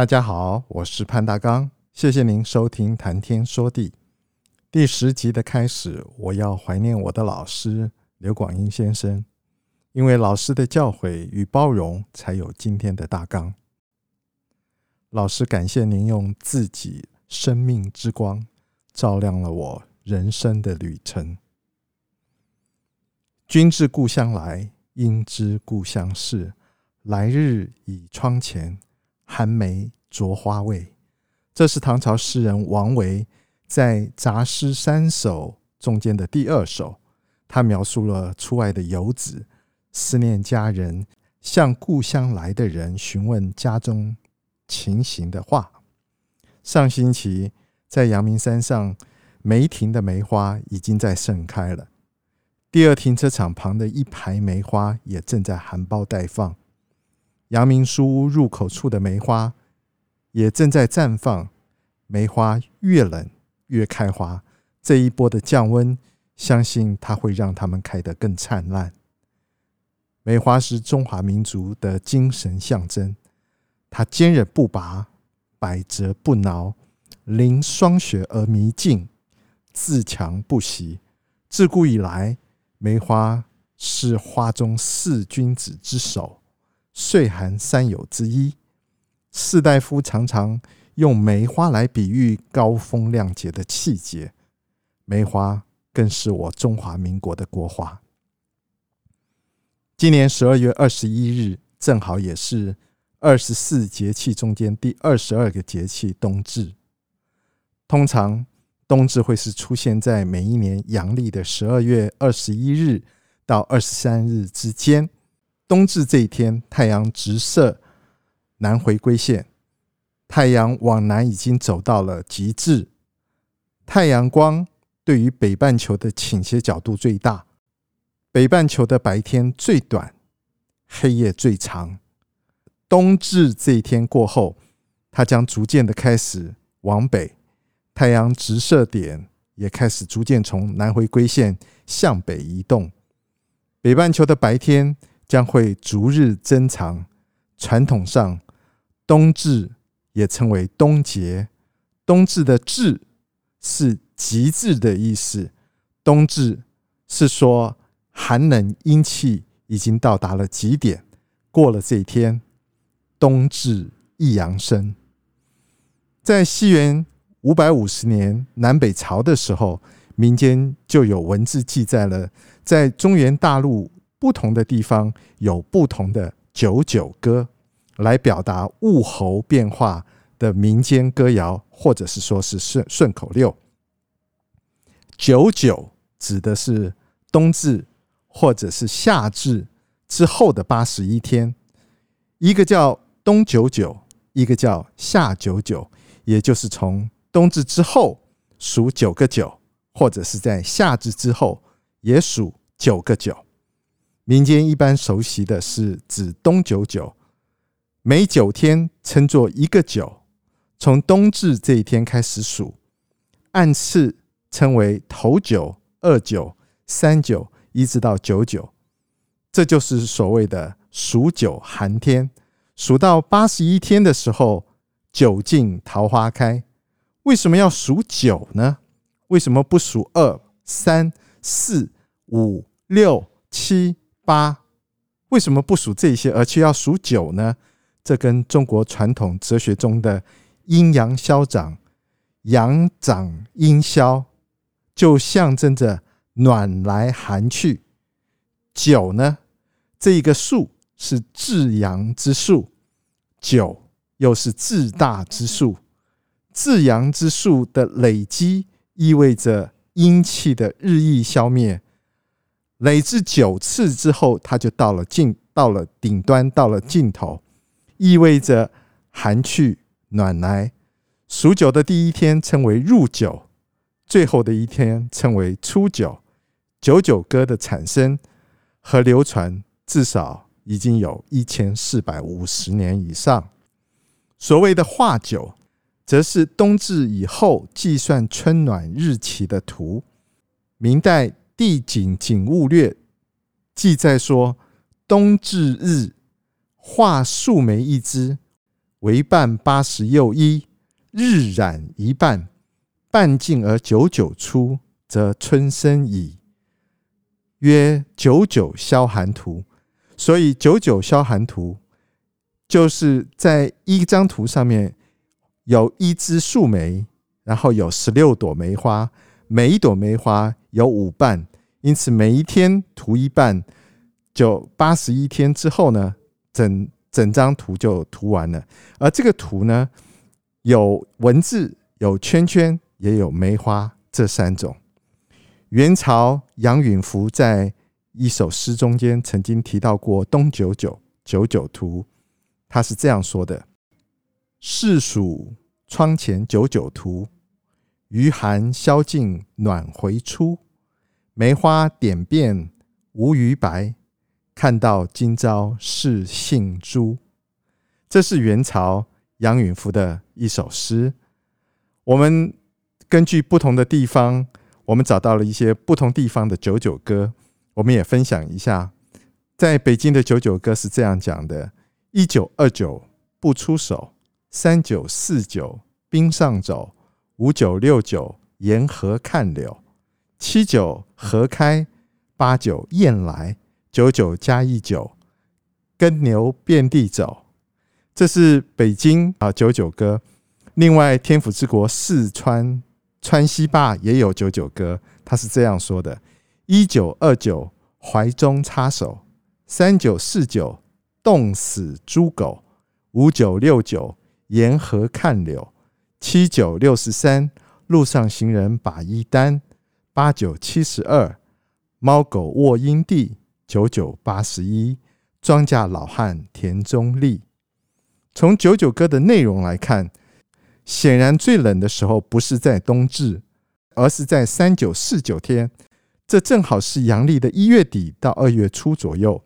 大家好，我是潘大刚，谢谢您收听《谈天说地》第十集的开始。我要怀念我的老师刘广英先生，因为老师的教诲与包容，才有今天的大纲。老师，感谢您用自己生命之光，照亮了我人生的旅程。君至故乡来，应知故乡事。来日倚窗前。寒梅着花味，这是唐朝诗人王维在《杂诗三首》中间的第二首。他描述了出外的游子思念家人，向故乡来的人询问家中情形的话。上星期在阳明山上，梅亭的梅花已经在盛开了。第二停车场旁的一排梅花也正在含苞待放。阳明书屋入口处的梅花也正在绽放，梅花越冷越开花。这一波的降温，相信它会让它们开得更灿烂。梅花是中华民族的精神象征，它坚韧不拔，百折不挠，临霜雪而弥劲，自强不息。自古以来，梅花是花中四君子之首。岁寒三友之一，士大夫常常用梅花来比喻高风亮节的气节。梅花更是我中华民国的国花。今年十二月二十一日，正好也是二十四节气中间第二十二个节气冬至。通常冬至会是出现在每一年阳历的十二月二十一日到二十三日之间。冬至这一天，太阳直射南回归线，太阳往南已经走到了极致。太阳光对于北半球的倾斜角度最大，北半球的白天最短，黑夜最长。冬至这一天过后，它将逐渐的开始往北，太阳直射点也开始逐渐从南回归线向北移动，北半球的白天。将会逐日增长。传统上，冬至也称为冬节。冬至的“至”是极致的意思。冬至是说寒冷阴气已经到达了极点。过了这一天，冬至一阳生。在西元五百五十年南北朝的时候，民间就有文字记载了，在中原大陆。不同的地方有不同的九九歌，来表达物候变化的民间歌谣，或者是说是顺顺口溜。九九指的是冬至或者是夏至之后的八十一天，一个叫冬九九，一个叫夏九九，也就是从冬至之后数九个九，或者是在夏至之后也数九个九。民间一般熟悉的是指冬九九，每九天称作一个九，从冬至这一天开始数，按次称为头九、二九、三九，一直到九九，这就是所谓的数九寒天。数到八十一天的时候，九尽桃花开。为什么要数九呢？为什么不数二、三、四、五、六、七？八，为什么不数这些，而却要数九呢？这跟中国传统哲学中的阴阳消长、阳长阴消，就象征着暖来寒去。九呢，这一个数是至阳之数，九又是至大之数。至阳之数的累积，意味着阴气的日益消灭。累至九次之后，它就到了尽，到了顶端，到了尽头，意味着寒去暖来。数九的第一天称为入九，最后的一天称为出九。九九歌的产生和流传，至少已经有一千四百五十年以上。所谓的画九，则是冬至以后计算春暖日期的图。明代《地景景物略》记载说：“冬至日，画树梅一枝，为半八十又一，日染一半，半尽而九九出，则春生矣。”曰“九九消寒图”。所以“九九消寒图”就是在一张图上面有一枝树梅，然后有十六朵梅花，每一朵梅花。有五瓣，因此每一天涂一瓣，就八十一天之后呢，整整张图就涂完了。而这个图呢，有文字、有圈圈，也有梅花这三种。元朝杨允福在一首诗中间曾经提到过“冬九九九九图”，他是这样说的：“试数窗前九九图。”余寒消尽暖回初，梅花点遍无余白。看到今朝是姓朱。这是元朝杨允福的一首诗。我们根据不同的地方，我们找到了一些不同地方的九九歌，我们也分享一下。在北京的九九歌是这样讲的：一九二九不出手，三九四九冰上走。五九六九沿河看柳，七九河开，八九雁来，九九加一九，耕牛遍地走。这是北京啊九九歌。另外，天府之国四川川西坝也有九九歌，他是这样说的：一九二九怀中插手，三九四九冻死猪狗，五九六九沿河看柳。七九六十三，路上行人把衣单；八九七十二，猫狗卧阴地；九九八十一，庄稼老汉田中立。从九九歌的内容来看，显然最冷的时候不是在冬至，而是在三九四九天，这正好是阳历的一月底到二月初左右。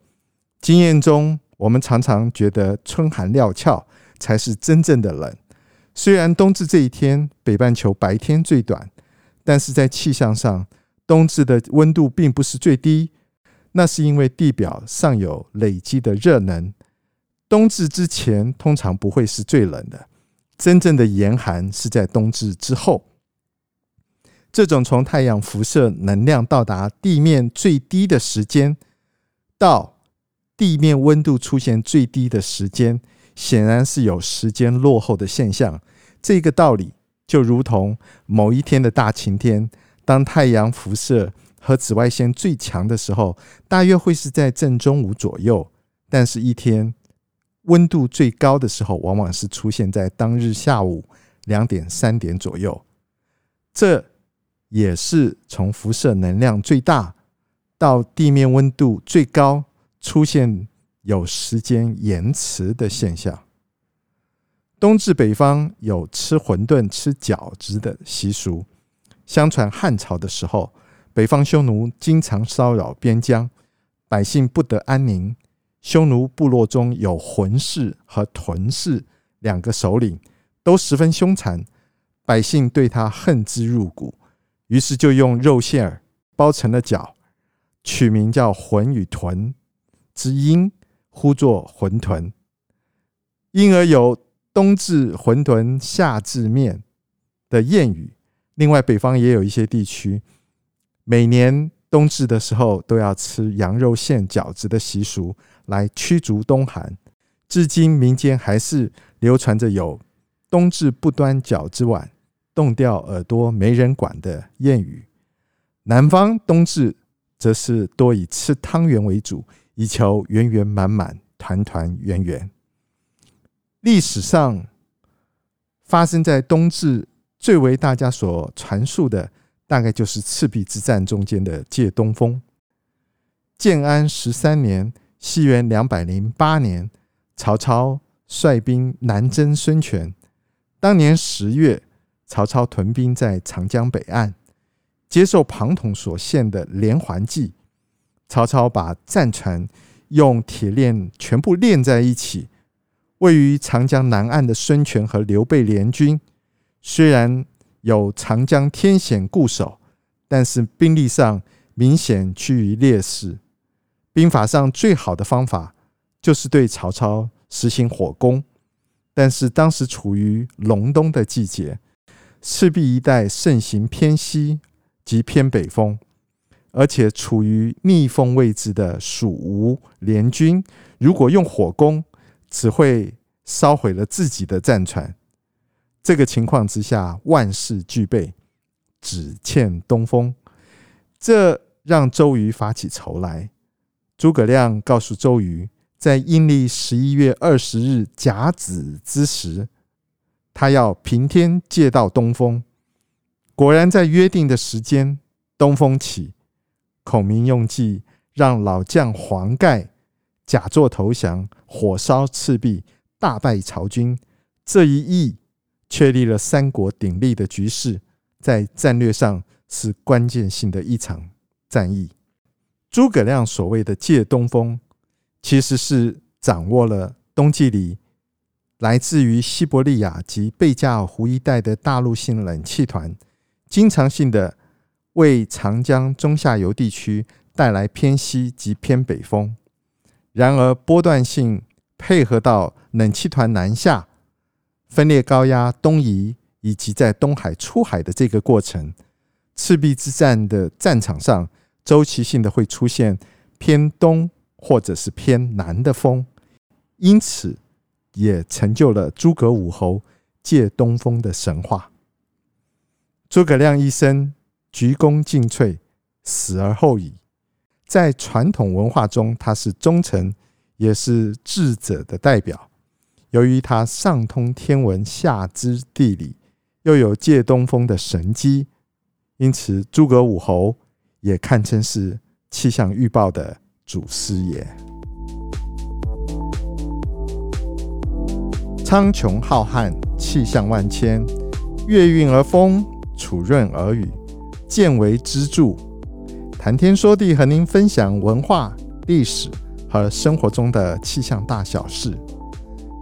经验中，我们常常觉得春寒料峭才是真正的冷。虽然冬至这一天，北半球白天最短，但是在气象上，冬至的温度并不是最低。那是因为地表上有累积的热能。冬至之前通常不会是最冷的，真正的严寒是在冬至之后。这种从太阳辐射能量到达地面最低的时间，到地面温度出现最低的时间。显然是有时间落后的现象。这个道理就如同某一天的大晴天，当太阳辐射和紫外线最强的时候，大约会是在正中午左右。但是，一天温度最高的时候，往往是出现在当日下午两点、三点左右。这也是从辐射能量最大到地面温度最高出现。有时间延迟的现象。冬至北方有吃馄饨、吃饺子的习俗。相传汉朝的时候，北方匈奴经常骚扰边疆，百姓不得安宁。匈奴部落中有浑氏和屯氏两个首领，都十分凶残，百姓对他恨之入骨，于是就用肉馅儿包成了饺，取名叫“浑”与“屯”之音。呼作馄饨，因而有“冬至馄饨，夏至面”的谚语。另外，北方也有一些地区，每年冬至的时候都要吃羊肉馅饺子的习俗，来驱逐冬寒。至今，民间还是流传着有“冬至不端饺子碗，冻掉耳朵没人管”的谚语。南方冬至则是多以吃汤圆为主。以求圆圆满满、团团圆圆。历史上发生在冬至最为大家所传述的，大概就是赤壁之战中间的借东风。建安十三年（西元两百零八年），曹操率兵南征孙权。当年十月，曹操屯兵在长江北岸，接受庞统所献的连环计。曹操把战船用铁链全部链在一起。位于长江南岸的孙权和刘备联军，虽然有长江天险固守，但是兵力上明显趋于劣势。兵法上最好的方法就是对曹操实行火攻，但是当时处于隆冬的季节，赤壁一带盛行偏西及偏北风，而且处于逆风位置的蜀吴联军，如果用火攻，只会烧毁了自己的战船。这个情况之下，万事俱备，只欠东风。这让周瑜发起愁来。诸葛亮告诉周瑜，在阴历十一月二十日甲子之时，他要平天借道东风。果然，在约定的时间，东风起。孔明用计，让老将黄盖假作投降，火烧赤壁。大败曹军，这一役确立了三国鼎立的局势，在战略上是关键性的一场战役。诸葛亮所谓的借东风，其实是掌握了冬季里来自于西伯利亚及贝加尔湖一带的大陆性冷气团，经常性的为长江中下游地区带来偏西及偏北风。然而波段性。配合到冷气团南下、分裂高压东移，以及在东海出海的这个过程，赤壁之战的战场上，周期性的会出现偏东或者是偏南的风，因此也成就了诸葛武侯借东风的神话。诸葛亮一生鞠躬尽瘁，死而后已。在传统文化中，他是忠臣。也是智者的代表。由于他上通天文，下知地理，又有借东风的神机，因此诸葛武侯也堪称是气象预报的祖师爷。苍穹浩瀚，气象万千，月运而风，楚润而雨，见微知著。谈天说地，和您分享文化历史。和生活中的气象大小事，